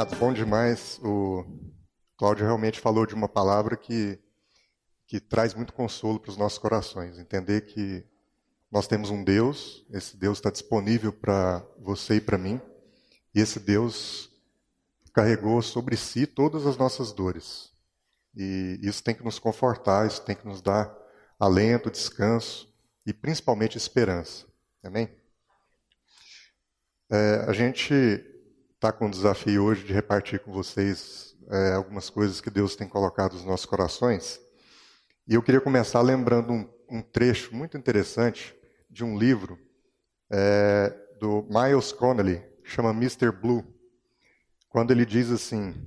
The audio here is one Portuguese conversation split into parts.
Amados, bom demais. O Cláudio realmente falou de uma palavra que, que traz muito consolo para os nossos corações. Entender que nós temos um Deus, esse Deus está disponível para você e para mim, e esse Deus carregou sobre si todas as nossas dores. E isso tem que nos confortar, isso tem que nos dar alento, descanso e principalmente esperança. Amém? É, a gente está com o desafio hoje de repartir com vocês é, algumas coisas que Deus tem colocado nos nossos corações. E eu queria começar lembrando um, um trecho muito interessante de um livro é, do Miles Connelly, chama Mr. Blue, quando ele diz assim: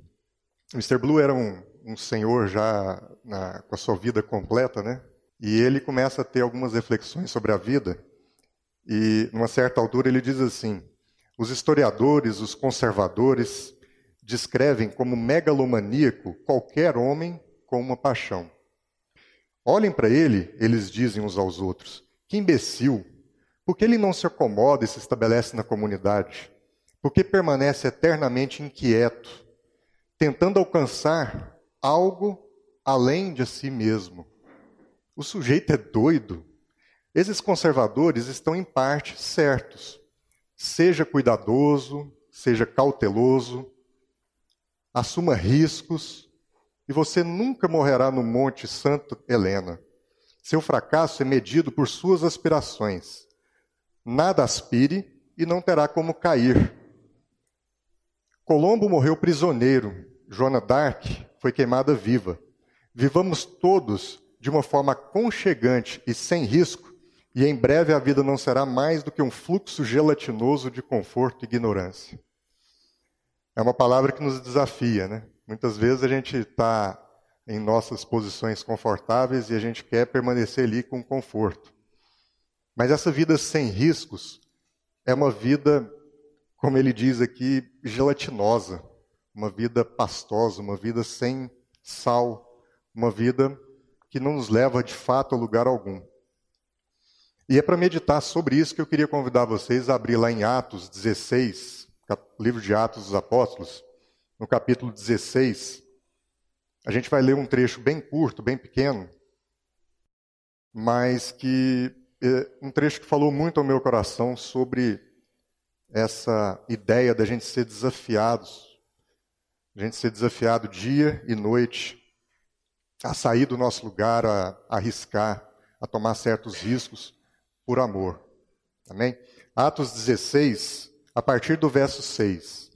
Mr. Blue era um, um senhor já na, com a sua vida completa, né? E ele começa a ter algumas reflexões sobre a vida. E, numa certa altura, ele diz assim: os historiadores, os conservadores, descrevem como megalomaníaco qualquer homem com uma paixão. Olhem para ele, eles dizem uns aos outros: que imbecil! Por que ele não se acomoda e se estabelece na comunidade? Por que permanece eternamente inquieto, tentando alcançar algo além de si mesmo? O sujeito é doido. Esses conservadores estão em parte certos. Seja cuidadoso, seja cauteloso, assuma riscos, e você nunca morrerá no Monte Santa Helena. Seu fracasso é medido por suas aspirações. Nada aspire e não terá como cair. Colombo morreu prisioneiro, Joana d'Arc foi queimada viva. Vivamos todos de uma forma aconchegante e sem risco, e em breve a vida não será mais do que um fluxo gelatinoso de conforto e ignorância. É uma palavra que nos desafia, né? Muitas vezes a gente está em nossas posições confortáveis e a gente quer permanecer ali com conforto. Mas essa vida sem riscos é uma vida, como ele diz aqui, gelatinosa, uma vida pastosa, uma vida sem sal, uma vida que não nos leva de fato a lugar algum. E é para meditar sobre isso que eu queria convidar vocês a abrir lá em Atos 16, livro de Atos dos Apóstolos, no capítulo 16. A gente vai ler um trecho bem curto, bem pequeno, mas que é um trecho que falou muito ao meu coração sobre essa ideia da gente ser desafiados, a gente ser desafiado dia e noite a sair do nosso lugar, a, arriscar, a tomar certos riscos por amor. Amém? Atos 16, a partir do verso 6,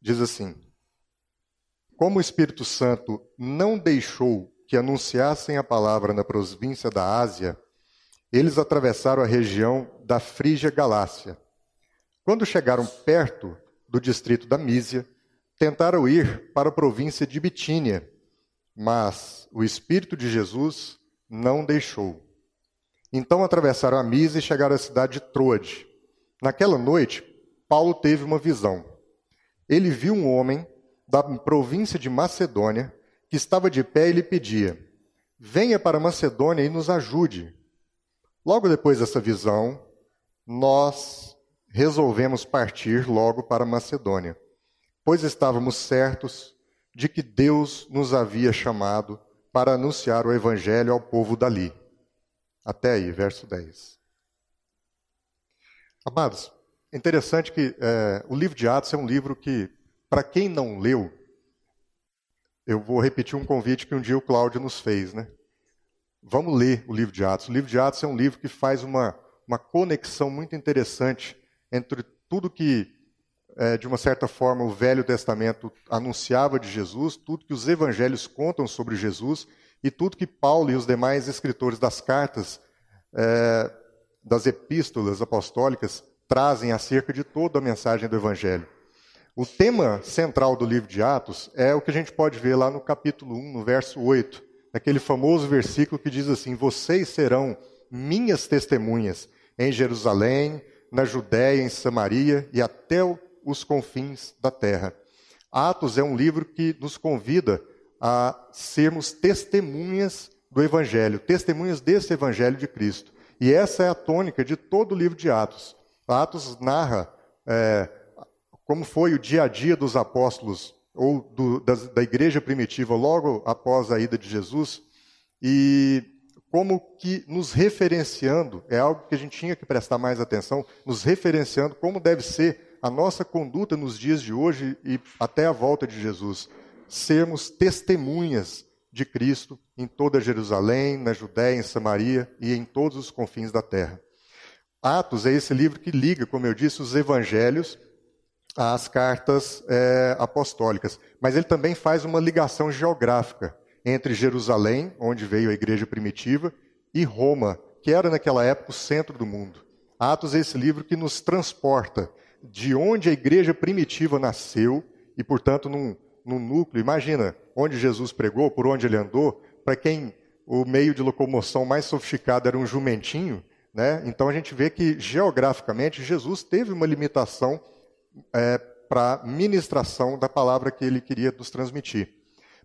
diz assim: como o Espírito Santo não deixou que anunciassem a palavra na província da Ásia, eles atravessaram a região da Frígia Galácia. Quando chegaram perto do distrito da Mísia, tentaram ir para a província de Bitínia, mas o Espírito de Jesus não deixou. Então atravessaram a Mísia e chegaram à cidade de Troade. Naquela noite, Paulo teve uma visão. Ele viu um homem da província de Macedônia, que estava de pé e lhe pedia: Venha para Macedônia e nos ajude. Logo depois dessa visão, nós resolvemos partir logo para Macedônia, pois estávamos certos de que Deus nos havia chamado para anunciar o evangelho ao povo dali. Até aí, verso 10. Amados, é interessante que é, o livro de Atos é um livro que para quem não leu, eu vou repetir um convite que um dia o Cláudio nos fez, né? Vamos ler o livro de Atos. O livro de Atos é um livro que faz uma, uma conexão muito interessante entre tudo que, é, de uma certa forma, o Velho Testamento anunciava de Jesus, tudo que os evangelhos contam sobre Jesus e tudo que Paulo e os demais escritores das cartas, é, das epístolas apostólicas, trazem acerca de toda a mensagem do evangelho. O tema central do livro de Atos é o que a gente pode ver lá no capítulo 1, no verso 8, aquele famoso versículo que diz assim: Vocês serão minhas testemunhas em Jerusalém, na Judéia, em Samaria e até os confins da terra. Atos é um livro que nos convida a sermos testemunhas do Evangelho, testemunhas desse Evangelho de Cristo. E essa é a tônica de todo o livro de Atos. Atos narra é, como foi o dia a dia dos apóstolos ou do, da, da igreja primitiva logo após a ida de Jesus e como que nos referenciando, é algo que a gente tinha que prestar mais atenção, nos referenciando como deve ser a nossa conduta nos dias de hoje e até a volta de Jesus. Sermos testemunhas de Cristo em toda Jerusalém, na Judéia, em Samaria e em todos os confins da terra. Atos é esse livro que liga, como eu disse, os evangelhos às cartas é, apostólicas. Mas ele também faz uma ligação geográfica entre Jerusalém, onde veio a igreja primitiva, e Roma, que era naquela época o centro do mundo. Atos é esse livro que nos transporta de onde a igreja primitiva nasceu e, portanto, num, num núcleo. Imagina onde Jesus pregou, por onde ele andou. Para quem o meio de locomoção mais sofisticado era um jumentinho, né? então a gente vê que geograficamente Jesus teve uma limitação é, para ministração da palavra que ele queria nos transmitir.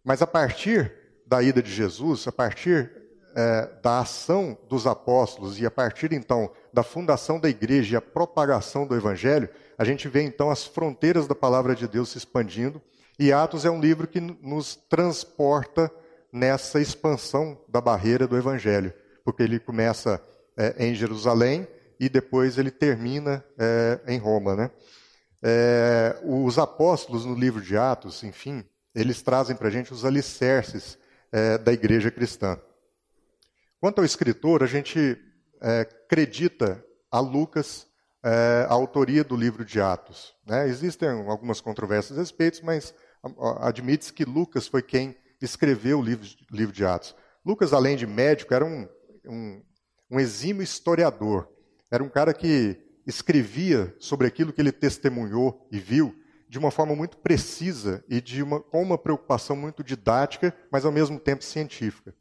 Mas a partir da ida de Jesus, a partir é, da ação dos apóstolos e a partir então da fundação da igreja e a propagação do evangelho, a gente vê então as fronteiras da palavra de Deus se expandindo. E Atos é um livro que nos transporta nessa expansão da barreira do evangelho, porque ele começa é, em Jerusalém e depois ele termina é, em Roma, né? É, os apóstolos no livro de Atos, enfim, eles trazem para a gente os alicerces é, da igreja cristã. Quanto ao escritor, a gente é, acredita a Lucas é, a autoria do livro de Atos. Né? Existem algumas controvérsias a respeito, mas admite-se que Lucas foi quem escreveu o livro, livro de Atos. Lucas, além de médico, era um, um, um exímio historiador. Era um cara que escrevia sobre aquilo que ele testemunhou e viu de uma forma muito precisa e de uma, com uma preocupação muito didática, mas ao mesmo tempo científica.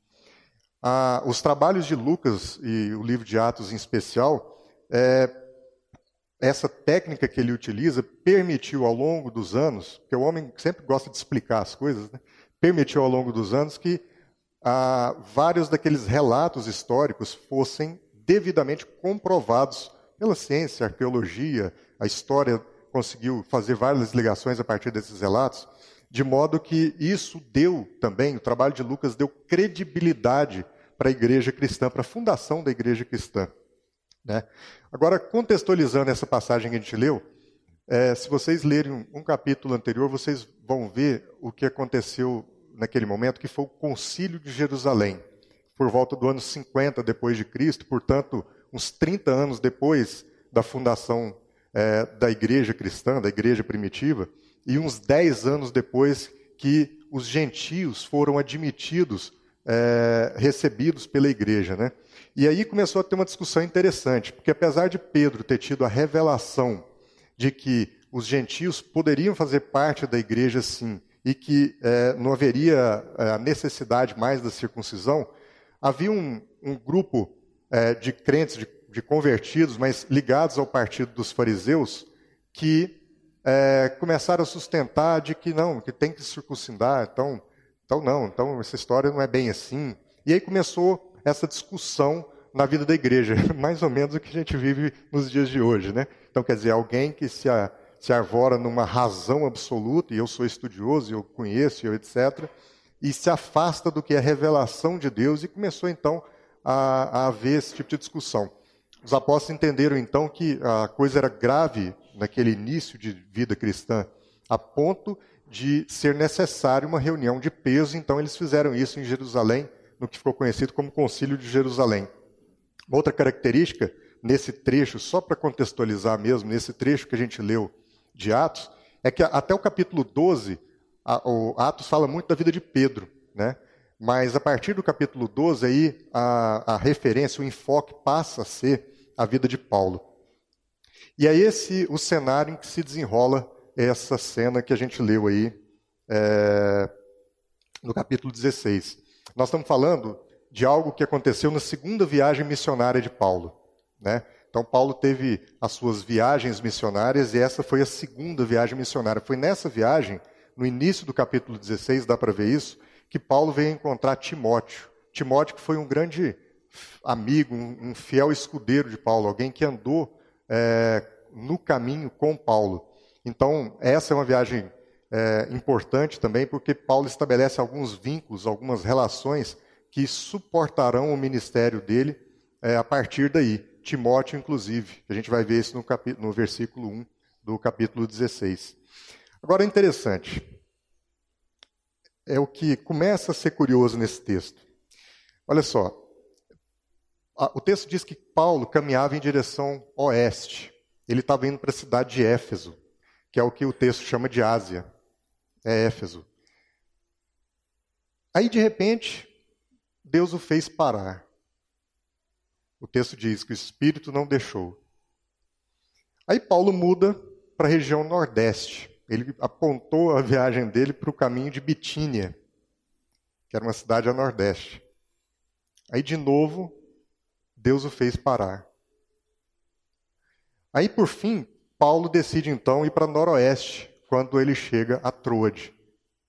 Ah, os trabalhos de Lucas e o livro de Atos em especial, é, essa técnica que ele utiliza permitiu ao longo dos anos, porque o homem sempre gosta de explicar as coisas, né? permitiu ao longo dos anos que ah, vários daqueles relatos históricos fossem devidamente comprovados pela ciência, a arqueologia, a história conseguiu fazer várias ligações a partir desses relatos, de modo que isso deu também, o trabalho de Lucas deu credibilidade para a igreja cristã, para a fundação da igreja cristã. Né? Agora, contextualizando essa passagem que a gente leu, é, se vocês lerem um, um, capítulo anterior, vocês vão ver o que aconteceu naquele momento, que foi o Concílio de Jerusalém, por volta do ano 50 depois de Cristo, portanto, uns 30 anos depois da fundação é, da igreja cristã, da igreja primitiva, e uns 10 anos depois que os gentios foram admitidos, é, recebidos pela igreja. Né? E aí começou a ter uma discussão interessante, porque apesar de Pedro ter tido a revelação de que os gentios poderiam fazer parte da igreja sim, e que é, não haveria é, a necessidade mais da circuncisão, havia um, um grupo é, de crentes, de, de, convertidos, mas ligados ao partido dos fariseus, que é, começaram a sustentar de que não, que tem que circuncidar, então, então não, então essa história não é bem assim. E aí começou essa discussão na vida da igreja, mais ou menos o que a gente vive nos dias de hoje, né? Então, quer dizer, alguém que se, a, se arvora numa razão absoluta, e eu sou estudioso, eu conheço, eu etc., e se afasta do que é revelação de Deus, e começou então a, a haver esse tipo de discussão. Os apóstolos entenderam então que a coisa era grave naquele início de vida cristã, a ponto de ser necessário uma reunião de peso, então eles fizeram isso em Jerusalém, no que ficou conhecido como Concílio de Jerusalém. Outra característica nesse trecho, só para contextualizar mesmo, nesse trecho que a gente leu de Atos, é que até o capítulo 12, a, o Atos fala muito da vida de Pedro, né? Mas a partir do capítulo 12, aí a, a referência, o enfoque passa a ser a vida de Paulo. E é esse o cenário em que se desenrola essa cena que a gente leu aí é, no capítulo 16. Nós estamos falando de algo que aconteceu na segunda viagem missionária de Paulo. Né? Então, Paulo teve as suas viagens missionárias e essa foi a segunda viagem missionária. Foi nessa viagem, no início do capítulo 16, dá para ver isso, que Paulo veio encontrar Timóteo. Timóteo que foi um grande amigo, um, fiel escudeiro de Paulo, alguém que andou é, no caminho com Paulo. Então, essa é uma viagem é, importante também, porque Paulo estabelece alguns vínculos, algumas relações que suportarão o ministério dele é, a partir daí. Timóteo, inclusive, a gente vai ver isso no, no versículo 1 do capítulo 16. Agora, interessante, é o que começa a ser curioso nesse texto. Olha só, o texto diz que Paulo caminhava em direção oeste. Ele estava indo para a cidade de Éfeso, que é o que o texto chama de Ásia. É Éfeso. Aí, de repente, Deus o fez parar. O texto diz que o Espírito não deixou. Aí Paulo muda para a região nordeste. Ele apontou a viagem dele para o caminho de Bitínia, que era uma cidade a nordeste. Aí, de novo, Deus o fez parar. Aí, por fim, Paulo decide então ir para noroeste, quando ele chega a Troade,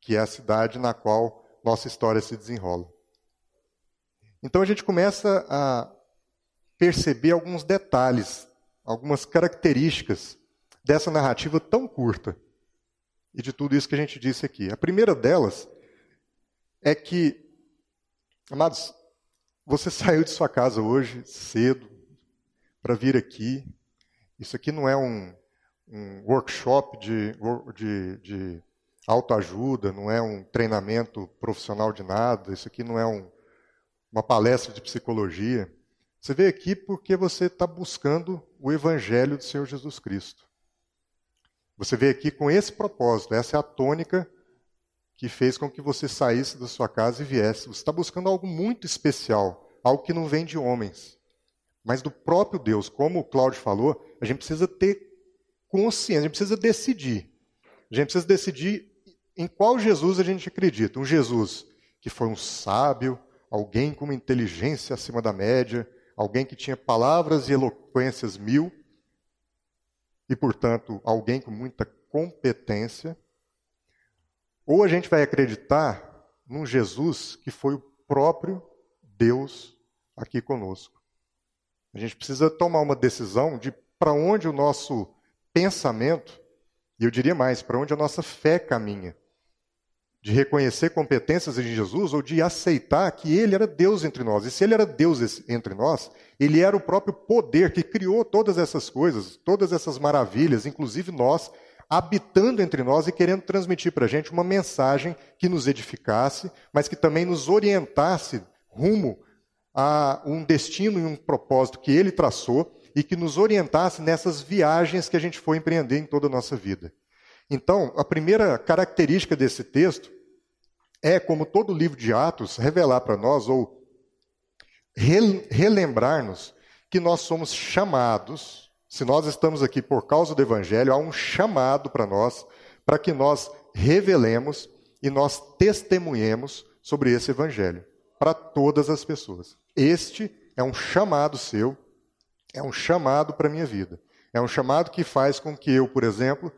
que é a cidade na qual nossa história se desenrola. Então a gente começa a perceber alguns detalhes, algumas características dessa narrativa tão curta e de tudo isso que a gente disse aqui. A primeira delas é que, amados, você saiu de sua casa hoje cedo para vir aqui. Isso aqui não é um, um workshop de, de, de autoajuda, não é um treinamento profissional de nada, isso aqui não é um, uma palestra de psicologia. Você veio aqui porque você está buscando o Evangelho do Senhor Jesus Cristo. Você veio aqui com esse propósito, essa é a tônica que fez com que você saísse da sua casa e viesse. Você está buscando algo muito especial, algo que não vem de homens, mas do próprio Deus. Como o Cláudio falou, a gente precisa ter consciência, a gente precisa decidir. A gente precisa decidir em qual Jesus a gente acredita. Um Jesus que foi um sábio, alguém com uma inteligência acima da média, alguém que tinha palavras e eloquências mil, e, portanto, alguém com muita competência, ou a gente vai acreditar num Jesus que foi o próprio Deus aqui conosco. A gente precisa tomar uma decisão de para onde o nosso pensamento, e eu diria mais, para onde a nossa fé caminha de reconhecer competências em Jesus ou de aceitar que ele era Deus entre nós. E se ele era Deus entre nós, ele era o próprio poder que criou todas essas coisas, todas essas maravilhas, inclusive nós, habitando entre nós e querendo transmitir para a gente uma mensagem que nos edificasse, mas que também nos orientasse rumo a um destino e um propósito que ele traçou e que nos orientasse nessas viagens que a gente foi empreender em toda a nossa vida. Então, a primeira característica desse texto é, como todo livro de Atos, revelar para nós ou relembrar-nos que nós somos chamados, se nós estamos aqui por causa do Evangelho, há um chamado para nós, para que nós revelemos e nós testemunhemos sobre esse Evangelho, para todas as pessoas. Este é um chamado seu, é um chamado para a minha vida. É um chamado que faz com que eu, por exemplo,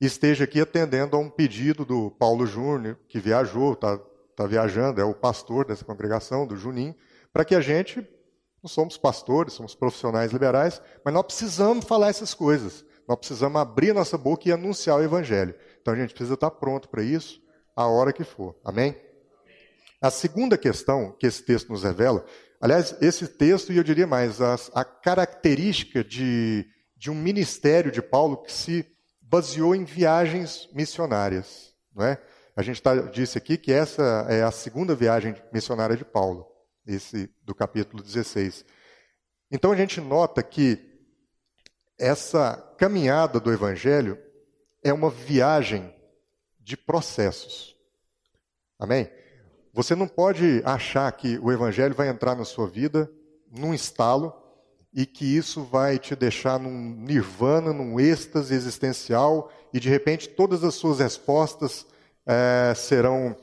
esteja aqui atendendo a um pedido do Paulo Júnior, que viajou, está tá viajando, é o pastor dessa congregação, do Juninho, para que a gente, não somos pastores, somos profissionais liberais, mas nós precisamos falar essas coisas. Nós precisamos abrir nossa boca e anunciar o Evangelho. Então a gente precisa estar pronto para isso a hora que for. Amém? A segunda questão que esse texto nos revela, aliás, esse texto, e eu diria mais, a, a característica de, de um ministério de Paulo que se baseou em viagens missionárias. Não é? A gente tá, disse aqui que essa é a segunda viagem missionária de Paulo, esse do capítulo 16. Então a gente nota que essa caminhada do Evangelho é uma viagem de processos. Amém? Você não pode achar que o Evangelho vai entrar na sua vida num estalo e que isso vai te deixar num nirvana, num êxtase existencial, e de repente todas as suas respostas é, serão,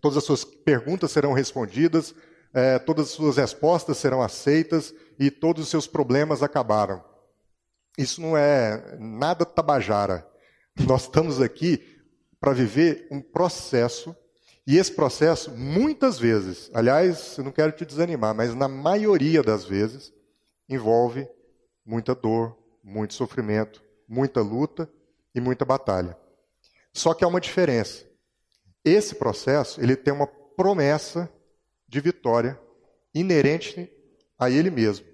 todas as suas perguntas serão respondidas, é, todas as suas respostas serão aceitas e todos os seus problemas acabaram. Isso não é nada tabajara. Nós estamos aqui para viver um processo, e esse processo, muitas vezes, aliás, eu não quero te desanimar, mas na maioria das vezes, envolve muita dor, muito sofrimento, muita luta e muita batalha. Só que há uma diferença. Esse processo, ele tem uma promessa de vitória inerente a ele mesmo,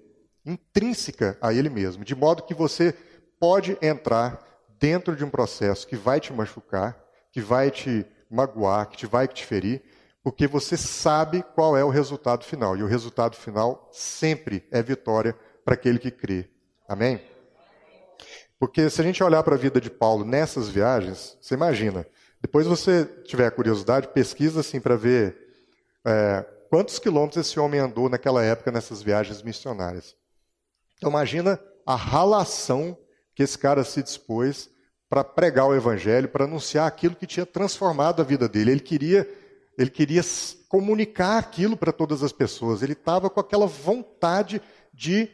intrínseca a ele mesmo, de modo que você pode entrar dentro de um processo que vai te machucar, que vai te magoar, que te vai te ferir, porque você sabe qual é o resultado final. E o resultado final sempre é vitória para aquele que crê. Amém? Porque se a gente olhar para a vida de Paulo nessas viagens, você imagina. Depois você tiver curiosidade, pesquisa assim para ver é, quantos quilômetros esse homem andou naquela época nessas viagens missionárias. Então imagina a ralação que esse cara se dispôs para pregar o evangelho, para anunciar aquilo que tinha transformado a vida dele. Ele queria, ele queria comunicar aquilo para todas as pessoas. Ele estava com aquela vontade de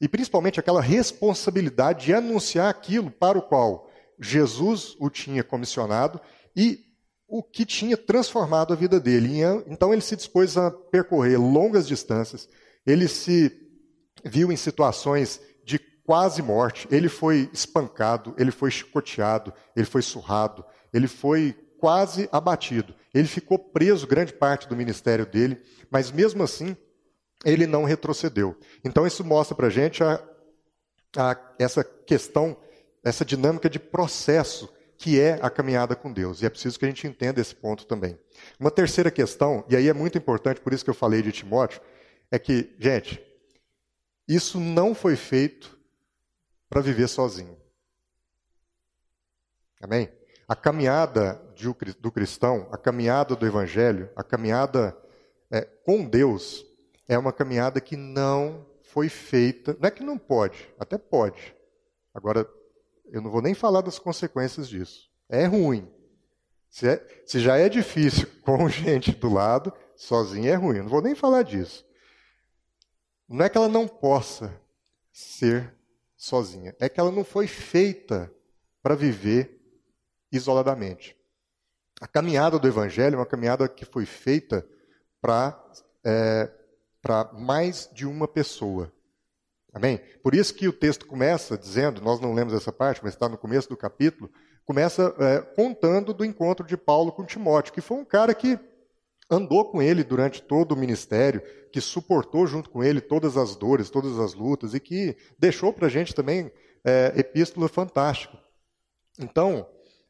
e principalmente aquela responsabilidade de anunciar aquilo para o qual Jesus o tinha comissionado e o que tinha transformado a vida dele. Então ele se dispôs a percorrer longas distâncias, ele se viu em situações quase morte, ele foi espancado, ele foi chicoteado, ele foi surrado, ele foi quase abatido. Ele ficou preso grande parte do ministério dele, mas mesmo assim ele não retrocedeu. Então isso mostra para a gente essa questão, essa dinâmica de processo que é a caminhada com Deus. E é preciso que a gente entenda esse ponto também. Uma terceira questão, e aí é muito importante, por isso que eu falei de Timóteo, é que, gente, isso não foi feito para viver sozinho. Amém? A caminhada do cristão, a caminhada do evangelho, a caminhada é, com Deus, é uma caminhada que não foi feita. Não é que não pode, até pode. Agora, eu não vou nem falar das consequências disso. É ruim. Se, é, se já é difícil com gente do lado, sozinho é ruim. Eu não vou nem falar disso. Não é que ela não possa ser sozinha, é que ela não foi feita para viver isoladamente. A caminhada do Evangelho é uma caminhada que foi feita para é, mais de uma pessoa. Amém? Por isso que o texto começa dizendo, nós não lemos essa parte, mas está no começo do capítulo, começa é, contando do encontro de Paulo com Timóteo, que foi um cara que andou com ele durante todo o ministério, que suportou junto com ele todas as dores, todas as lutas, e que deixou para a gente também é, epístola fantástica. Então,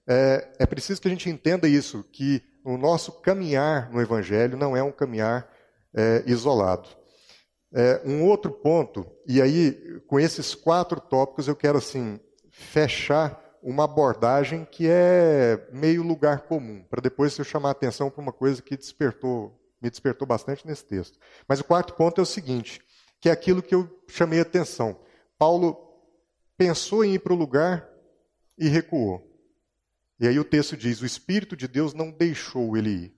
é, é preciso que a gente entenda isso, que o nosso caminhar no Evangelho não é um caminhar é, isolado. É, um outro ponto, e aí com esses quatro tópicos eu quero assim fechar uma abordagem que é meio lugar comum, para depois eu chamar a atenção para uma coisa que despertou, me despertou bastante nesse texto. Mas o quarto ponto é o seguinte, que é aquilo que eu chamei a atenção. Paulo pensou em ir para o lugar e recuou. E aí o texto diz: o Espírito de Deus não deixou ele ir.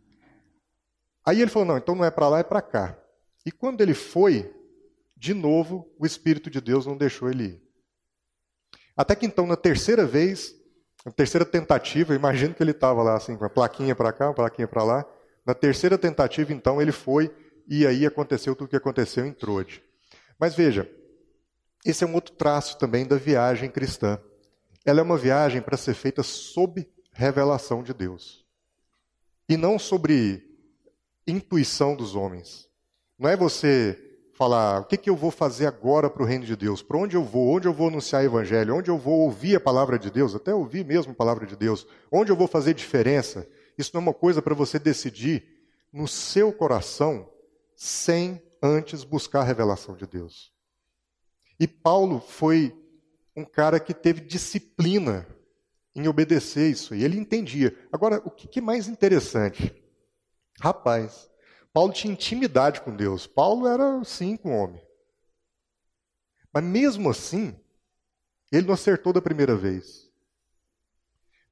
Aí ele falou: não, então não é para lá, é para cá. E quando ele foi, de novo, o Espírito de Deus não deixou ele ir. Até que então, na terceira vez, na terceira tentativa, imagino que ele estava lá assim, com a plaquinha para cá, uma plaquinha para lá. Na terceira tentativa, então, ele foi e aí aconteceu tudo o que aconteceu em Trode. Mas veja, esse é um outro traço também da viagem cristã. Ela é uma viagem para ser feita sob revelação de Deus. E não sobre intuição dos homens. Não é você falar, o que, que eu vou fazer agora para o reino de Deus? Para onde eu vou? Onde eu vou anunciar o evangelho? Onde eu vou ouvir a palavra de Deus? Até ouvir mesmo a palavra de Deus. Onde eu vou fazer diferença? Isso não é uma coisa para você decidir no seu coração sem antes buscar a revelação de Deus. E Paulo foi um cara que teve disciplina em obedecer isso, e ele entendia. Agora, o que é mais interessante? Rapaz, Paulo tinha intimidade com Deus. Paulo era sim o homem. Mas mesmo assim, ele não acertou da primeira vez.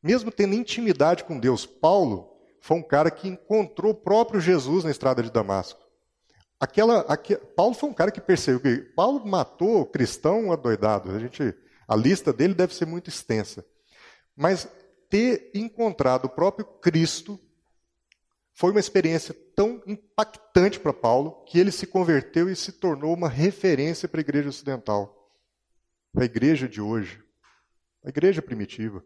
Mesmo tendo intimidade com Deus, Paulo foi um cara que encontrou o próprio Jesus na estrada de Damasco. Aquela, aqu... Paulo foi um cara que percebeu. Paulo matou cristão adoidado. A gente, a lista dele deve ser muito extensa. Mas ter encontrado o próprio Cristo foi uma experiência tão impactante para Paulo que ele se converteu e se tornou uma referência para a igreja ocidental, para a igreja de hoje, a igreja primitiva.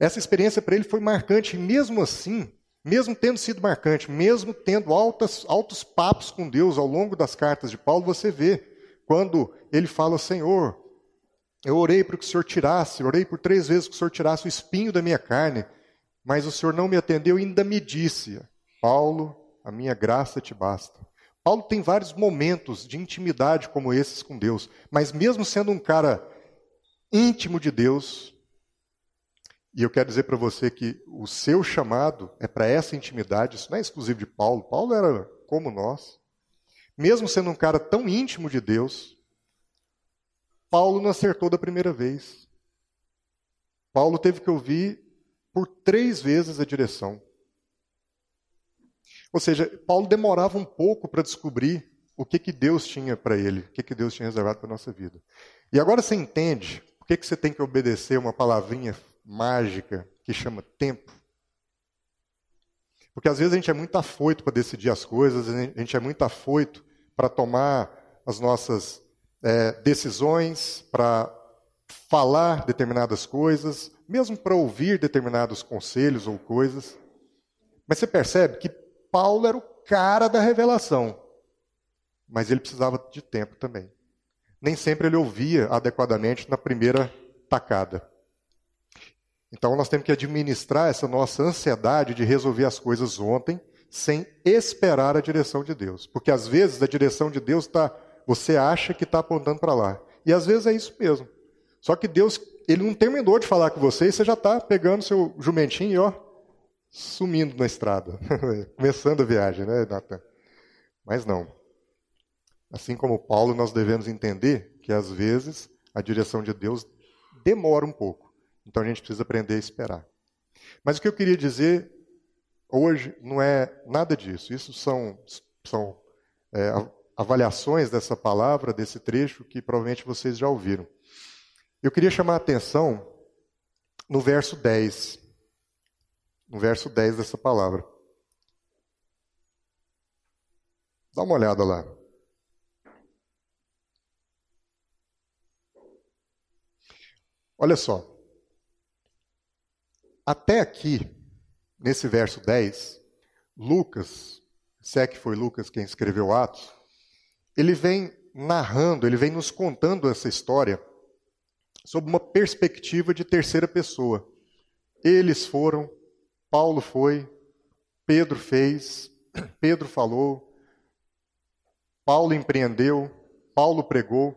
Essa experiência para ele foi marcante, e mesmo assim, mesmo tendo sido marcante, mesmo tendo altas, altos papos com Deus ao longo das cartas de Paulo, você vê quando ele fala: Senhor, eu orei para que o Senhor tirasse, orei por três vezes que o Senhor tirasse o espinho da minha carne, mas o Senhor não me atendeu e ainda me disse: Paulo, a minha graça te basta. Paulo tem vários momentos de intimidade como esses com Deus, mas mesmo sendo um cara íntimo de Deus, e eu quero dizer para você que o seu chamado é para essa intimidade, isso não é exclusivo de Paulo. Paulo era como nós. Mesmo sendo um cara tão íntimo de Deus, Paulo não acertou da primeira vez. Paulo teve que ouvir por três vezes a direção. Ou seja, Paulo demorava um pouco para descobrir o que, que Deus tinha para ele, o que, que Deus tinha reservado para a nossa vida. E agora você entende por que, que você tem que obedecer uma palavrinha mágica que chama tempo. Porque às vezes a gente é muito afoito para decidir as coisas, a gente é muito afoito para tomar as nossas é, decisões, para falar determinadas coisas, mesmo para ouvir determinados conselhos ou coisas. Mas você percebe que Paulo era o cara da revelação, mas ele precisava de tempo também. Nem sempre ele ouvia adequadamente na primeira tacada. Então nós temos que administrar essa nossa ansiedade de resolver as coisas ontem, sem esperar a direção de Deus. Porque às vezes a direção de Deus está, você acha que está apontando para lá. E às vezes é isso mesmo. Só que Deus, ele não terminou de falar com você e você já está pegando seu jumentinho e ó, sumindo na estrada. Começando a viagem, né, Natan? Mas não. Assim como Paulo, nós devemos entender que às vezes a direção de Deus demora um pouco. Então a gente precisa aprender a esperar. Mas o que eu queria dizer hoje não é nada disso. Isso são, são é, avaliações dessa palavra, desse trecho, que provavelmente vocês já ouviram. Eu queria chamar a atenção no verso 10. No verso 10 dessa palavra. Dá uma olhada lá. Olha só. Até aqui, nesse verso 10, Lucas, se é que foi Lucas quem escreveu Atos, ele vem narrando, ele vem nos contando essa história sob uma perspectiva de terceira pessoa. Eles foram, Paulo foi, Pedro fez, Pedro falou, Paulo empreendeu, Paulo pregou.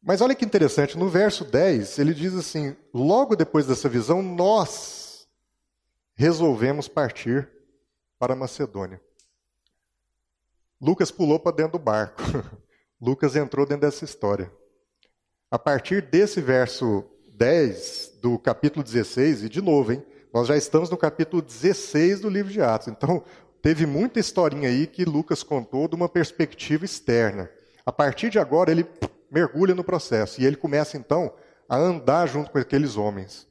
Mas olha que interessante, no verso 10, ele diz assim: logo depois dessa visão, nós resolvemos partir para Macedônia. Lucas pulou para dentro do barco. Lucas entrou dentro dessa história. A partir desse verso 10 do capítulo 16, e de novo, hein, nós já estamos no capítulo 16 do livro de Atos. Então, teve muita historinha aí que Lucas contou de uma perspectiva externa. A partir de agora, ele mergulha no processo. E ele começa, então, a andar junto com aqueles homens.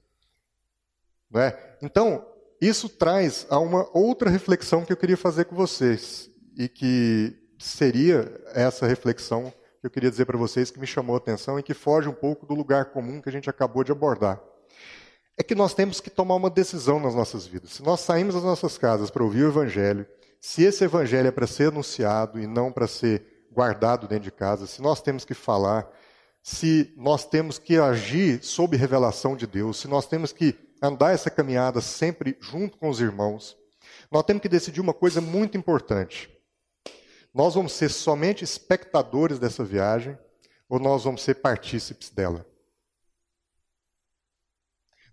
Não é? Então, isso traz a uma outra reflexão que eu queria fazer com vocês. E que seria essa reflexão que eu queria dizer para vocês que me chamou a atenção e que foge um pouco do lugar comum que a gente acabou de abordar. É que nós temos que tomar uma decisão nas nossas vidas. Se nós saímos das nossas casas para ouvir o Evangelho, se esse Evangelho é para ser anunciado e não para ser guardado dentro de casa, se nós temos que falar, se nós temos que agir sob revelação de Deus, se nós temos que andar essa caminhada sempre junto com os irmãos, nós temos que decidir uma coisa muito importante. Nós vamos ser somente espectadores dessa viagem ou nós vamos ser partícipes dela?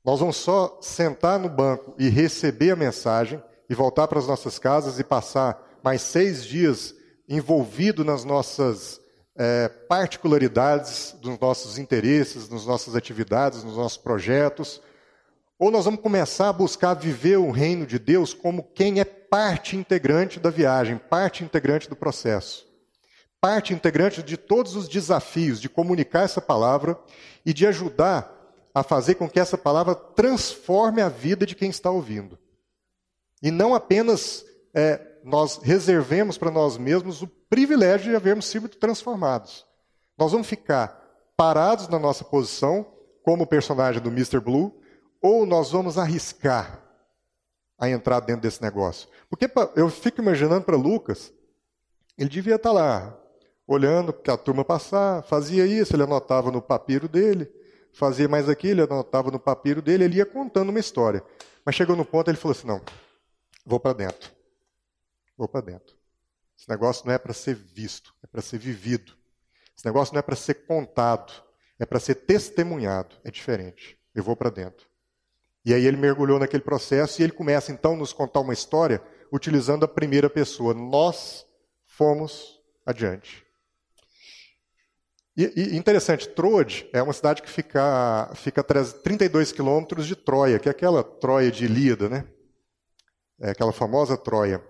Nós vamos só sentar no banco e receber a mensagem e voltar para as nossas casas e passar mais seis dias envolvido nas nossas é, particularidades, dos nossos interesses, nas nossas atividades, nos nossos projetos, ou nós vamos começar a buscar viver o reino de Deus como quem é parte integrante da viagem, parte integrante do processo, parte integrante de todos os desafios de comunicar essa palavra e de ajudar a fazer com que essa palavra transforme a vida de quem está ouvindo. E não apenas é, nós reservemos para nós mesmos o privilégio de havermos sido transformados. Nós vamos ficar parados na nossa posição, como o personagem do Mr. Blue, ou nós vamos arriscar a entrar dentro desse negócio? Porque eu fico imaginando para Lucas, ele devia estar tá lá, olhando que a turma passar, fazia isso, ele anotava no papiro dele, fazia mais aquilo, ele anotava no papiro dele, ele ia contando uma história. Mas chegou no ponto, ele falou assim: não, vou para dentro. Vou para dentro. Esse negócio não é para ser visto, é para ser vivido. Esse negócio não é para ser contado, é para ser testemunhado. É diferente. Eu vou para dentro. E aí ele mergulhou naquele processo e ele começa então a nos contar uma história utilizando a primeira pessoa. Nós fomos adiante. E, e interessante, Troade é uma cidade que fica, fica a 32 quilômetros de Troia, que é aquela Troia de Ilíada, né? É aquela famosa Troia.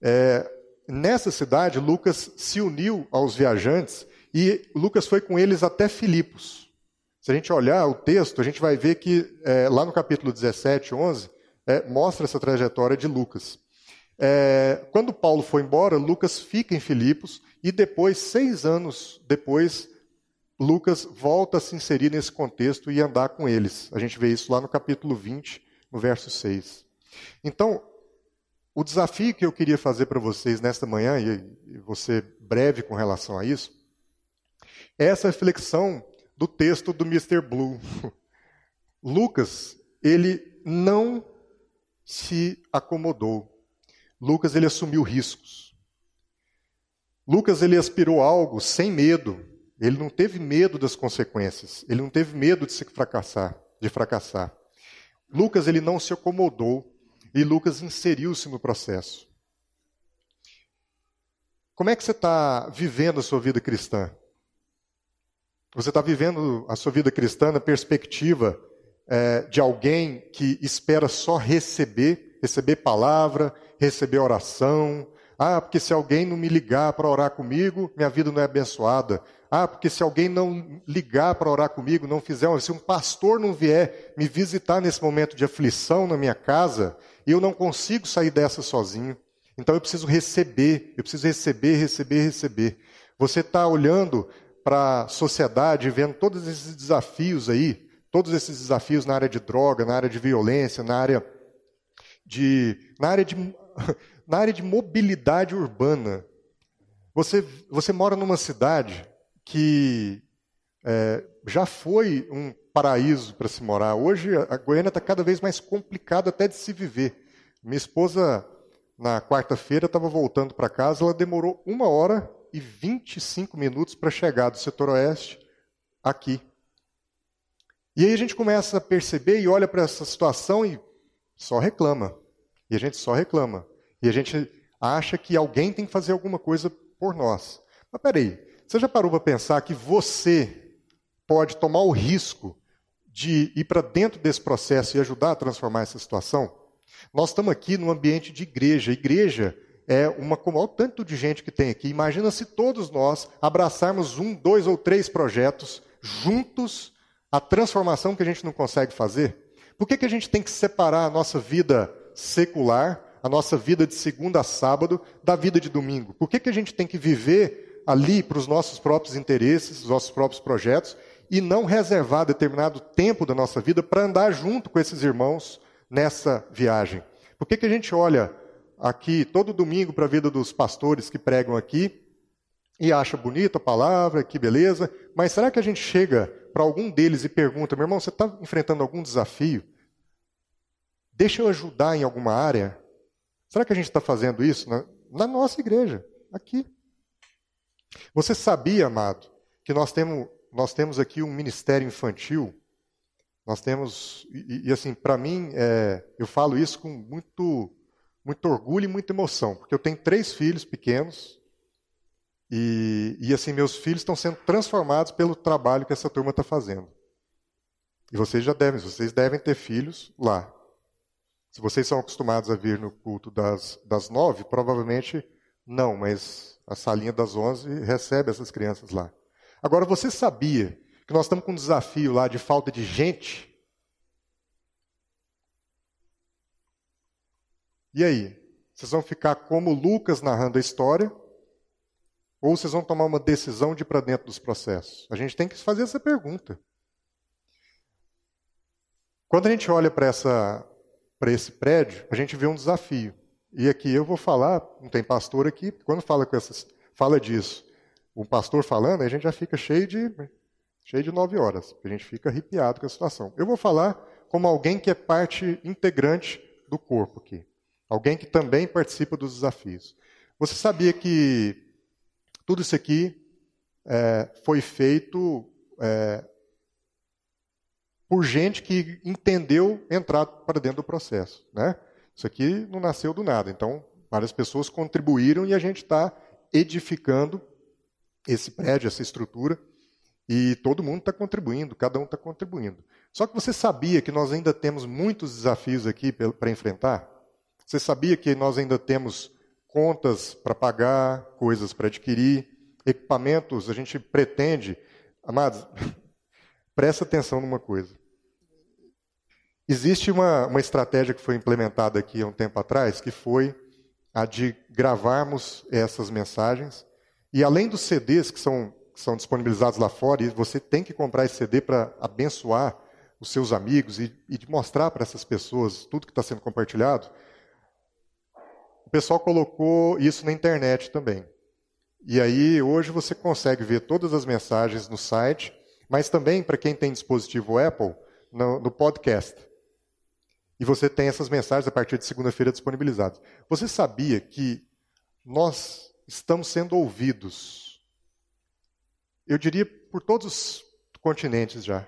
É, nessa cidade, Lucas se uniu aos viajantes e Lucas foi com eles até Filipos. Se a gente olhar o texto, a gente vai ver que é, lá no capítulo 17, 11, é, mostra essa trajetória de Lucas. É, quando Paulo foi embora, Lucas fica em Filipos e depois, seis anos depois, Lucas volta a se inserir nesse contexto e andar com eles. A gente vê isso lá no capítulo 20, no verso 6. Então, o desafio que eu queria fazer para vocês nesta manhã, e você breve com relação a isso, é essa reflexão do texto do Mr. Blue. Lucas, ele não se acomodou. Lucas, ele assumiu riscos. Lucas ele aspirou algo sem medo. Ele não teve medo das consequências. Ele não teve medo de se fracassar, de fracassar. Lucas ele não se acomodou e Lucas inseriu-se no processo. Como é que você está vivendo a sua vida cristã? Você está vivendo a sua vida cristã na perspectiva é, de alguém que espera só receber, receber palavra, receber oração, ah, porque se alguém não me ligar para orar comigo, minha vida não é abençoada. Ah, porque se alguém não ligar para orar comigo, não fizer, se um pastor não vier me visitar nesse momento de aflição na minha casa, eu não consigo sair dessa sozinho. Então eu preciso receber, eu preciso receber, receber, receber. Você está olhando para a sociedade, vendo todos esses desafios aí, todos esses desafios na área de droga, na área de violência, na área de, na área de na área de mobilidade urbana. Você, você mora numa cidade que é, já foi um paraíso para se morar. Hoje a Goiânia está cada vez mais complicado até de se viver. Minha esposa, na quarta-feira, estava voltando para casa, ela demorou uma hora e 25 minutos para chegar do setor oeste aqui. E aí a gente começa a perceber e olha para essa situação e só reclama. E a gente só reclama. E a gente acha que alguém tem que fazer alguma coisa por nós. Mas peraí, você já parou para pensar que você pode tomar o risco de ir para dentro desse processo e ajudar a transformar essa situação? Nós estamos aqui no ambiente de igreja. Igreja é uma como o tanto de gente que tem aqui. Imagina se todos nós abraçarmos um, dois ou três projetos juntos, a transformação que a gente não consegue fazer. Por que, que a gente tem que separar a nossa vida secular a nossa vida de segunda a sábado da vida de domingo? Por que, que a gente tem que viver ali para os nossos próprios interesses, os nossos próprios projetos, e não reservar determinado tempo da nossa vida para andar junto com esses irmãos nessa viagem? Por que, que a gente olha aqui todo domingo para a vida dos pastores que pregam aqui e acha bonita a palavra, que beleza, mas será que a gente chega para algum deles e pergunta, meu irmão, você está enfrentando algum desafio? Deixa eu ajudar em alguma área? Será que a gente está fazendo isso na, na nossa igreja, aqui? Você sabia, amado, que nós temos, nós temos aqui um ministério infantil? Nós temos, e, e assim, para mim, é, eu falo isso com muito, muito orgulho e muita emoção, porque eu tenho três filhos pequenos, e, e assim, meus filhos estão sendo transformados pelo trabalho que essa turma está fazendo. E vocês já devem, vocês devem ter filhos lá. Se vocês são acostumados a vir no culto das, das nove, provavelmente não, mas a salinha das onze recebe essas crianças lá. Agora, você sabia que nós estamos com um desafio lá de falta de gente? E aí? Vocês vão ficar como Lucas narrando a história? Ou vocês vão tomar uma decisão de ir para dentro dos processos? A gente tem que fazer essa pergunta. Quando a gente olha para esse prédio, a gente vê um desafio. E aqui eu vou falar, não tem pastor aqui, quando fala, com essas, fala disso, um pastor falando, a gente já fica cheio de, cheio de nove horas, a gente fica arrepiado com a situação. Eu vou falar como alguém que é parte integrante do corpo aqui, alguém que também participa dos desafios. Você sabia que tudo isso aqui é, foi feito é, por gente que entendeu entrar para dentro do processo. Né? Isso aqui não nasceu do nada. Então, várias pessoas contribuíram e a gente está edificando esse prédio, essa estrutura, e todo mundo está contribuindo, cada um está contribuindo. Só que você sabia que nós ainda temos muitos desafios aqui para enfrentar? Você sabia que nós ainda temos contas para pagar, coisas para adquirir, equipamentos, a gente pretende. Amados, presta atenção numa coisa. Existe uma, uma estratégia que foi implementada aqui há um tempo atrás, que foi a de gravarmos essas mensagens. E além dos CDs que são, que são disponibilizados lá fora, e você tem que comprar esse CD para abençoar os seus amigos e, e mostrar para essas pessoas tudo que está sendo compartilhado, o pessoal colocou isso na internet também. E aí, hoje você consegue ver todas as mensagens no site, mas também, para quem tem dispositivo Apple, no, no podcast. E você tem essas mensagens a partir de segunda-feira disponibilizadas. Você sabia que nós estamos sendo ouvidos? Eu diria por todos os continentes já.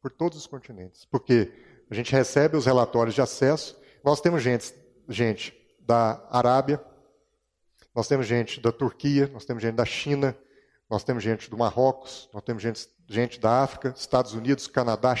Por todos os continentes. Porque a gente recebe os relatórios de acesso. Nós temos gente, gente da Arábia, nós temos gente da Turquia, nós temos gente da China, nós temos gente do Marrocos, nós temos gente, gente da África, Estados Unidos, Canadá.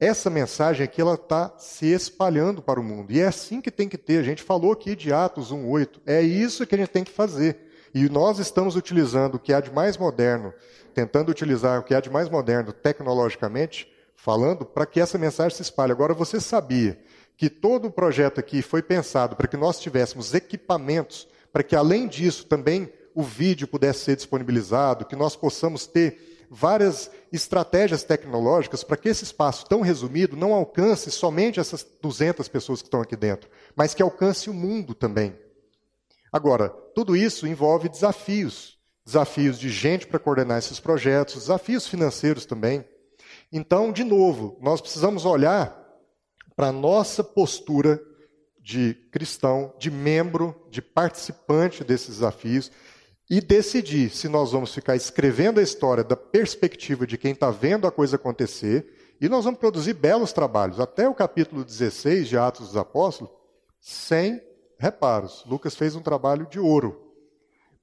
Essa mensagem aqui ela está se espalhando para o mundo. E é assim que tem que ter. A gente falou aqui de Atos 1,8. É isso que a gente tem que fazer. E nós estamos utilizando o que há de mais moderno, tentando utilizar o que há de mais moderno tecnologicamente, falando para que essa mensagem se espalhe. Agora, você sabia que todo o projeto aqui foi pensado para que nós tivéssemos equipamentos, para que além disso também o vídeo pudesse ser disponibilizado, que nós possamos ter várias estratégias tecnológicas para que esse espaço tão resumido não alcance somente essas 200 pessoas que estão aqui dentro, mas que alcance o mundo também. Agora, tudo isso envolve desafios, desafios de gente para coordenar esses projetos, desafios financeiros também. Então, de novo, nós precisamos olhar para a nossa postura de cristão, de membro, de participante desses desafios e decidir se nós vamos ficar escrevendo a história da perspectiva de quem está vendo a coisa acontecer e nós vamos produzir belos trabalhos. Até o capítulo 16 de Atos dos Apóstolos, sem reparos. Lucas fez um trabalho de ouro.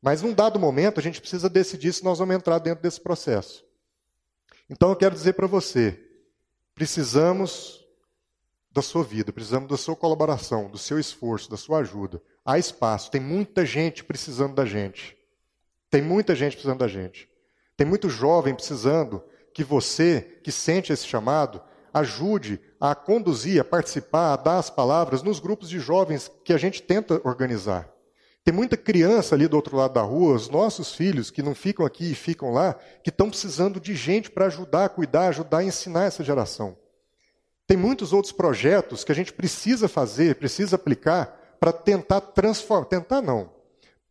Mas num dado momento a gente precisa decidir se nós vamos entrar dentro desse processo. Então eu quero dizer para você, precisamos da sua vida, precisamos da sua colaboração, do seu esforço, da sua ajuda. Há espaço, tem muita gente precisando da gente. Tem muita gente precisando da gente. Tem muito jovem precisando que você, que sente esse chamado, ajude a conduzir, a participar, a dar as palavras nos grupos de jovens que a gente tenta organizar. Tem muita criança ali do outro lado da rua, os nossos filhos que não ficam aqui e ficam lá, que estão precisando de gente para ajudar, cuidar, ajudar a ensinar essa geração. Tem muitos outros projetos que a gente precisa fazer, precisa aplicar para tentar transformar, tentar não,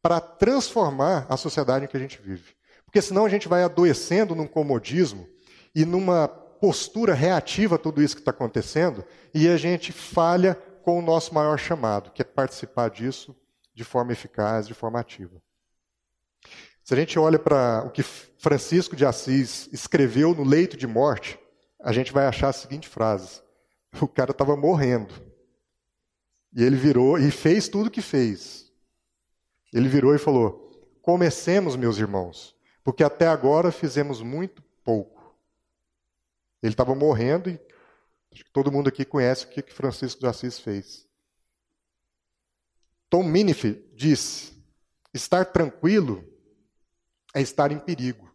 para transformar a sociedade em que a gente vive. Porque senão a gente vai adoecendo num comodismo e numa postura reativa a tudo isso que está acontecendo e a gente falha com o nosso maior chamado, que é participar disso de forma eficaz, de forma ativa. Se a gente olha para o que Francisco de Assis escreveu no leito de morte, a gente vai achar a seguinte frase: o cara estava morrendo. E ele virou e fez tudo o que fez. Ele virou e falou: Comecemos, meus irmãos, porque até agora fizemos muito pouco. Ele estava morrendo e acho que todo mundo aqui conhece o que Francisco de Assis fez. Tom Minife diz: estar tranquilo é estar em perigo.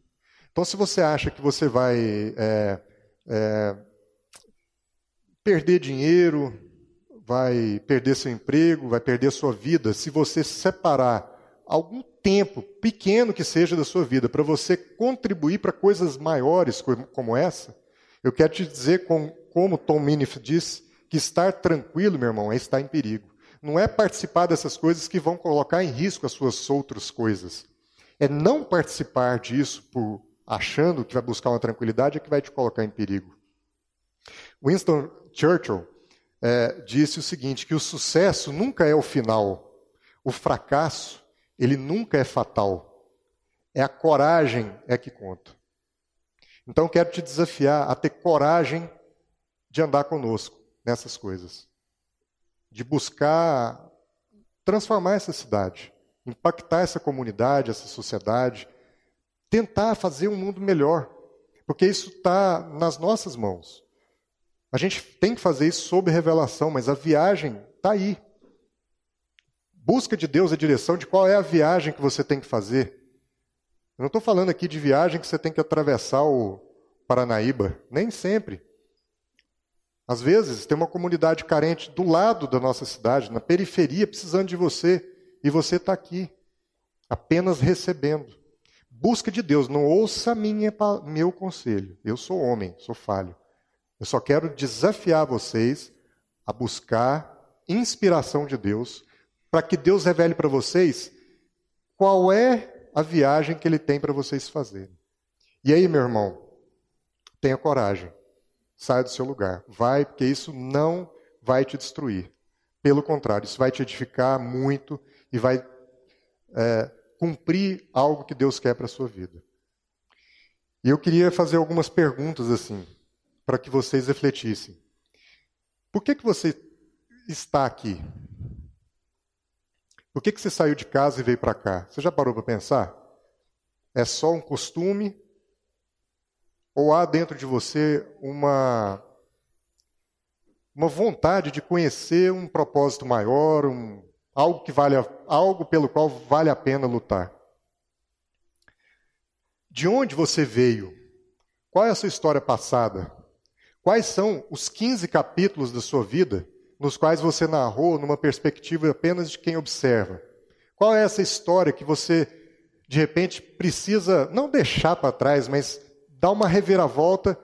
Então, se você acha que você vai é, é, perder dinheiro, vai perder seu emprego, vai perder sua vida, se você separar algum tempo, pequeno que seja da sua vida, para você contribuir para coisas maiores como essa, eu quero te dizer com, como Tom Minif diz, que estar tranquilo, meu irmão, é estar em perigo. Não é participar dessas coisas que vão colocar em risco as suas outras coisas. É não participar disso por achando que vai buscar uma tranquilidade é que vai te colocar em perigo. Winston Churchill é, disse o seguinte: que o sucesso nunca é o final, o fracasso ele nunca é fatal. É a coragem é que conta. Então quero te desafiar a ter coragem de andar conosco nessas coisas, de buscar transformar essa cidade, impactar essa comunidade, essa sociedade, tentar fazer um mundo melhor, porque isso está nas nossas mãos. A gente tem que fazer isso sob revelação, mas a viagem está aí. Busca de Deus a direção de qual é a viagem que você tem que fazer. Eu não estou falando aqui de viagem que você tem que atravessar o Paranaíba, nem sempre. Às vezes tem uma comunidade carente do lado da nossa cidade, na periferia, precisando de você, e você está aqui, apenas recebendo. Busca de Deus, não ouça minha, meu conselho. Eu sou homem, sou falho. Eu só quero desafiar vocês a buscar inspiração de Deus, para que Deus revele para vocês qual é a viagem que Ele tem para vocês fazerem. E aí, meu irmão, tenha coragem. Saia do seu lugar. Vai, porque isso não vai te destruir. Pelo contrário, isso vai te edificar muito e vai é, cumprir algo que Deus quer para a sua vida. E eu queria fazer algumas perguntas assim, para que vocês refletissem. Por que, que você está aqui? Por que, que você saiu de casa e veio para cá? Você já parou para pensar? É só um costume? Ou há dentro de você uma, uma vontade de conhecer um propósito maior, um, algo que vale algo pelo qual vale a pena lutar? De onde você veio? Qual é a sua história passada? Quais são os 15 capítulos da sua vida nos quais você narrou numa perspectiva apenas de quem observa? Qual é essa história que você, de repente, precisa não deixar para trás, mas dar uma reviravolta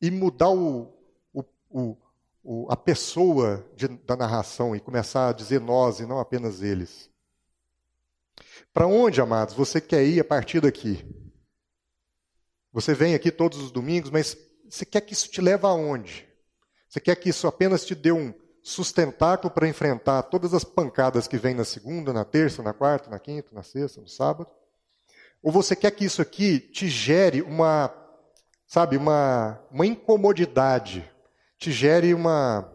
e mudar o, o, o, o a pessoa de, da narração e começar a dizer nós e não apenas eles. Para onde, amados, você quer ir a partir daqui? Você vem aqui todos os domingos, mas você quer que isso te leve aonde? Você quer que isso apenas te dê um sustentáculo para enfrentar todas as pancadas que vêm na segunda, na terça, na quarta, na quinta, na sexta, no sábado? Ou você quer que isso aqui te gere uma sabe, uma, uma incomodidade, te gere uma,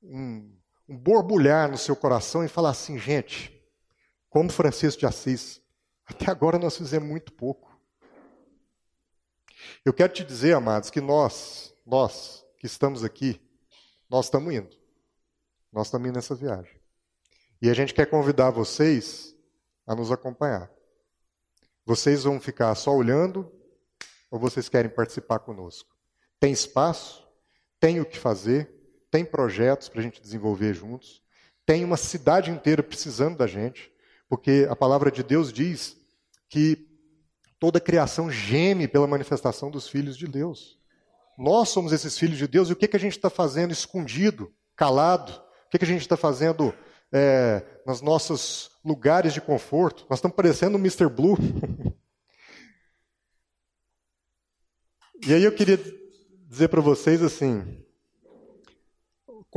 um, um borbulhar no seu coração e falar assim, gente, como Francisco de Assis, até agora nós fizemos muito pouco. Eu quero te dizer, amados, que nós, nós que estamos aqui, nós estamos indo. Nós estamos indo nessa viagem. E a gente quer convidar vocês a nos acompanhar. Vocês vão ficar só olhando ou vocês querem participar conosco? Tem espaço? Tem o que fazer? Tem projetos para a gente desenvolver juntos? Tem uma cidade inteira precisando da gente, porque a palavra de Deus diz que toda a criação geme pela manifestação dos filhos de Deus. Nós somos esses filhos de Deus e o que, que a gente está fazendo escondido, calado? O que, que a gente está fazendo é, nos nossos lugares de conforto? Nós estamos parecendo o Mr. Blue. E aí eu queria dizer para vocês assim,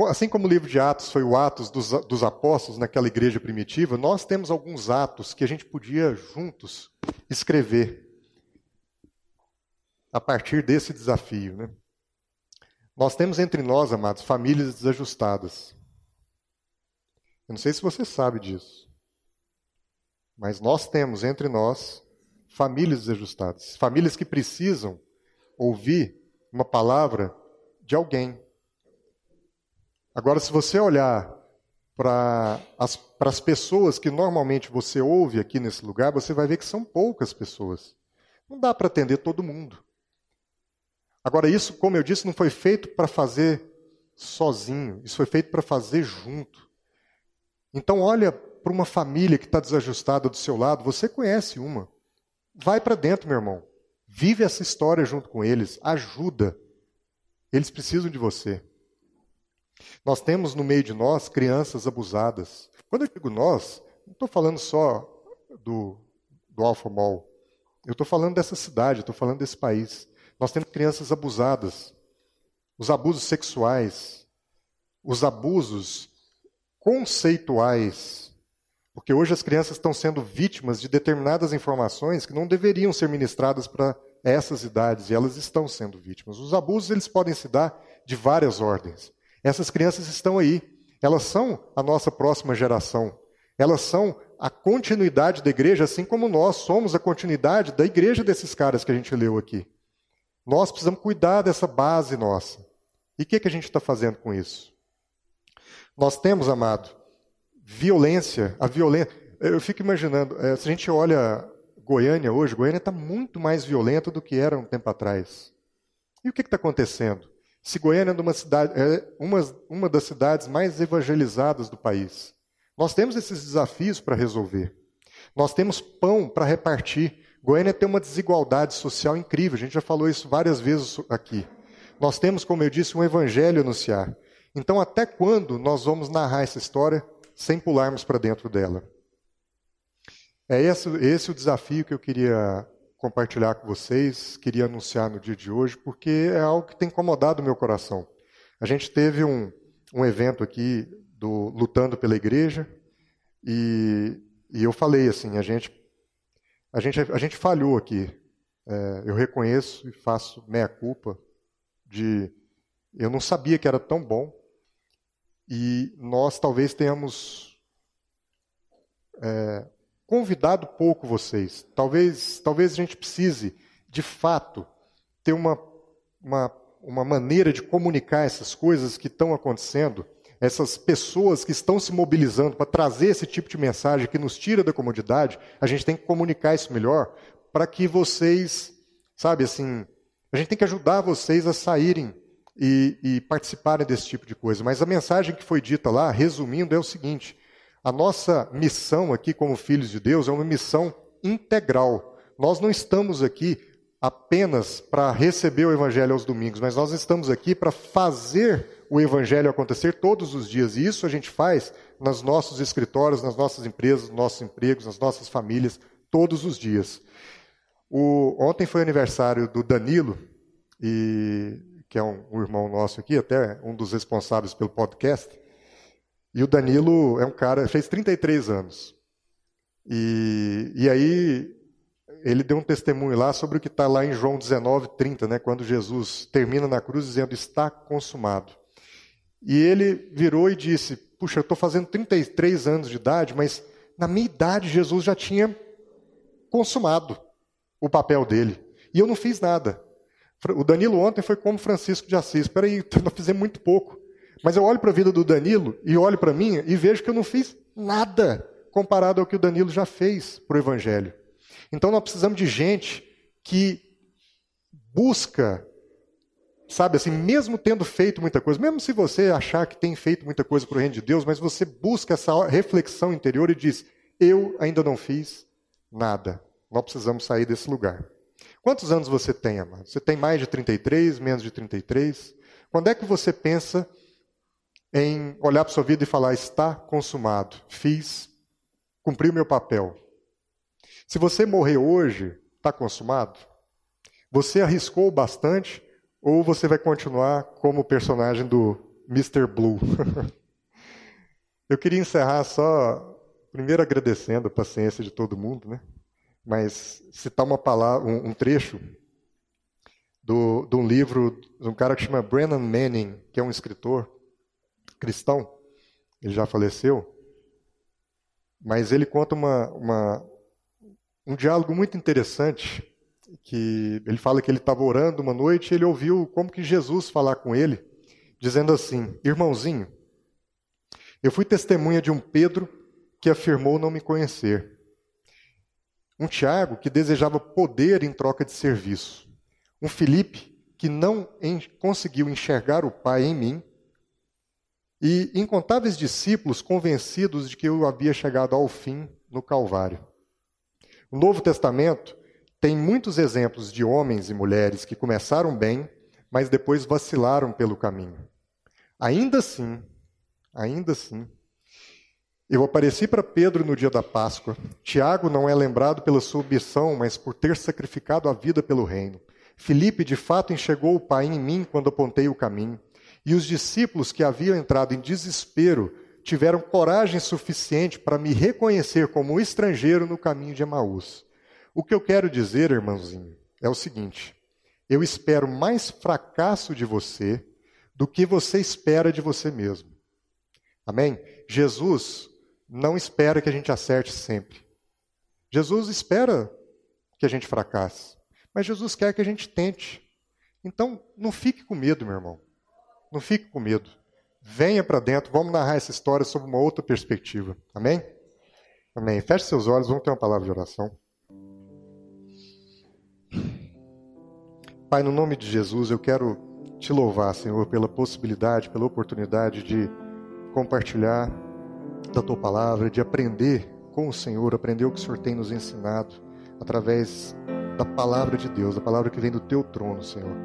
assim como o livro de Atos foi o Atos dos, dos Apóstolos naquela igreja primitiva, nós temos alguns atos que a gente podia juntos escrever a partir desse desafio. Né? Nós temos entre nós, amados, famílias desajustadas. Eu não sei se você sabe disso, mas nós temos entre nós famílias desajustadas, famílias que precisam ouvir uma palavra de alguém. Agora, se você olhar para as, para as pessoas que normalmente você ouve aqui nesse lugar, você vai ver que são poucas pessoas. Não dá para atender todo mundo. Agora, isso, como eu disse, não foi feito para fazer sozinho, isso foi feito para fazer junto. Então, olha para uma família que está desajustada do seu lado, você conhece uma. Vai para dentro, meu irmão. Vive essa história junto com eles, ajuda. Eles precisam de você. Nós temos no meio de nós crianças abusadas. Quando eu digo nós, não estou falando só do, do Alfa Mall. Eu estou falando dessa cidade, estou falando desse país. Nós temos crianças abusadas. Os abusos sexuais, os abusos conceituais. Porque hoje as crianças estão sendo vítimas de determinadas informações que não deveriam ser ministradas para essas idades, e elas estão sendo vítimas. Os abusos eles podem se dar de várias ordens. Essas crianças estão aí. Elas são a nossa próxima geração. Elas são a continuidade da igreja, assim como nós somos a continuidade da igreja desses caras que a gente leu aqui. Nós precisamos cuidar dessa base nossa. E o que, que a gente está fazendo com isso? Nós temos, amado, violência, a violência. Eu fico imaginando, é, se a gente olha Goiânia hoje, Goiânia está muito mais violenta do que era um tempo atrás. E o que está acontecendo? Se Goiânia é uma, cidade, é uma, uma das cidades mais evangelizadas do país, nós temos esses desafios para resolver. Nós temos pão para repartir. Goiânia tem uma desigualdade social incrível, a gente já falou isso várias vezes aqui. Nós temos, como eu disse, um evangelho anunciar. Então, até quando nós vamos narrar essa história sem pularmos para dentro dela? É esse, esse o desafio que eu queria compartilhar com vocês, queria anunciar no dia de hoje, porque é algo que tem incomodado o meu coração. A gente teve um, um evento aqui do Lutando pela Igreja e, e eu falei assim, a gente, a gente, a gente falhou aqui. É, eu reconheço e faço meia culpa de eu não sabia que era tão bom e nós talvez tenhamos é, convidado pouco vocês. Talvez, talvez a gente precise, de fato, ter uma, uma, uma maneira de comunicar essas coisas que estão acontecendo, essas pessoas que estão se mobilizando para trazer esse tipo de mensagem que nos tira da comodidade, a gente tem que comunicar isso melhor para que vocês, sabe assim, a gente tem que ajudar vocês a saírem e, e participarem desse tipo de coisa. Mas a mensagem que foi dita lá, resumindo, é o seguinte: a nossa missão aqui, como filhos de Deus, é uma missão integral. Nós não estamos aqui apenas para receber o Evangelho aos domingos, mas nós estamos aqui para fazer o Evangelho acontecer todos os dias. E isso a gente faz nos nossos escritórios, nas nossas empresas, nos nossos empregos, nas nossas famílias, todos os dias. O, ontem foi aniversário do Danilo, e, que é um, um irmão nosso aqui, até um dos responsáveis pelo podcast. E o Danilo é um cara, fez 33 anos. E, e aí ele deu um testemunho lá sobre o que está lá em João 19, 30, né, quando Jesus termina na cruz dizendo: Está consumado. E ele virou e disse: Puxa, eu estou fazendo 33 anos de idade, mas na minha idade Jesus já tinha consumado o papel dele. E eu não fiz nada. O Danilo ontem foi como Francisco de Assis. Espera aí, nós fizemos muito pouco. Mas eu olho para a vida do Danilo e olho para a minha e vejo que eu não fiz nada comparado ao que o Danilo já fez para o Evangelho. Então nós precisamos de gente que busca, sabe assim, mesmo tendo feito muita coisa, mesmo se você achar que tem feito muita coisa para o reino de Deus, mas você busca essa reflexão interior e diz: Eu ainda não fiz nada. Nós precisamos sair desse lugar. Quantos anos você tem, amado? Você tem mais de 33, menos de 33? Quando é que você pensa em olhar para sua vida e falar: está consumado, fiz, cumpri o meu papel. Se você morrer hoje, está consumado? Você arriscou bastante ou você vai continuar como o personagem do Mr. Blue? Eu queria encerrar só, primeiro agradecendo a paciência de todo mundo, né? Mas citar uma palavra, um, um trecho do, de um livro de um cara que chama Brennan Manning, que é um escritor, cristão, ele já faleceu, mas ele conta uma, uma, um diálogo muito interessante, que ele fala que ele estava orando uma noite e ele ouviu como que Jesus falar com ele, dizendo assim: "Irmãozinho, eu fui testemunha de um Pedro que afirmou não me conhecer. Um Tiago que desejava poder em troca de serviço. Um Felipe que não conseguiu enxergar o Pai em mim e incontáveis discípulos convencidos de que eu havia chegado ao fim no Calvário. O Novo Testamento tem muitos exemplos de homens e mulheres que começaram bem, mas depois vacilaram pelo caminho. Ainda assim, ainda assim, eu apareci para Pedro no dia da Páscoa. Tiago não é lembrado pela sua obsessão, mas por ter sacrificado a vida pelo reino. Filipe, de fato, enxergou o Pai em mim quando apontei o caminho. E os discípulos que haviam entrado em desespero tiveram coragem suficiente para me reconhecer como estrangeiro no caminho de Emaús. O que eu quero dizer, irmãozinho, é o seguinte: eu espero mais fracasso de você do que você espera de você mesmo. Amém? Jesus não espera que a gente acerte sempre. Jesus espera que a gente fracasse. Mas Jesus quer que a gente tente. Então, não fique com medo, meu irmão. Não fique com medo. Venha para dentro, vamos narrar essa história sob uma outra perspectiva. Amém? Amém. Feche seus olhos, vamos ter uma palavra de oração. Pai, no nome de Jesus, eu quero te louvar, Senhor, pela possibilidade, pela oportunidade de compartilhar da tua palavra, de aprender com o Senhor, aprender o que o Senhor tem nos ensinado através da palavra de Deus, da palavra que vem do teu trono, Senhor.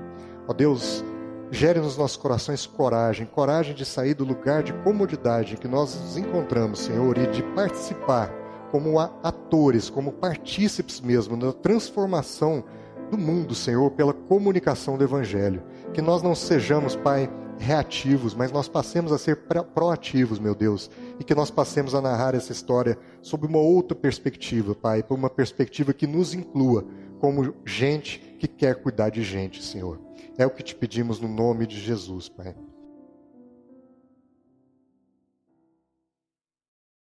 Ó Deus, gere nos nossos corações coragem, coragem de sair do lugar de comodidade que nós nos encontramos, Senhor, e de participar como atores, como partícipes mesmo na transformação do mundo, Senhor, pela comunicação do Evangelho. Que nós não sejamos, Pai, reativos, mas nós passemos a ser proativos, meu Deus, e que nós passemos a narrar essa história sob uma outra perspectiva, Pai, por uma perspectiva que nos inclua como gente que quer cuidar de gente, Senhor. É o que te pedimos no nome de Jesus, Pai.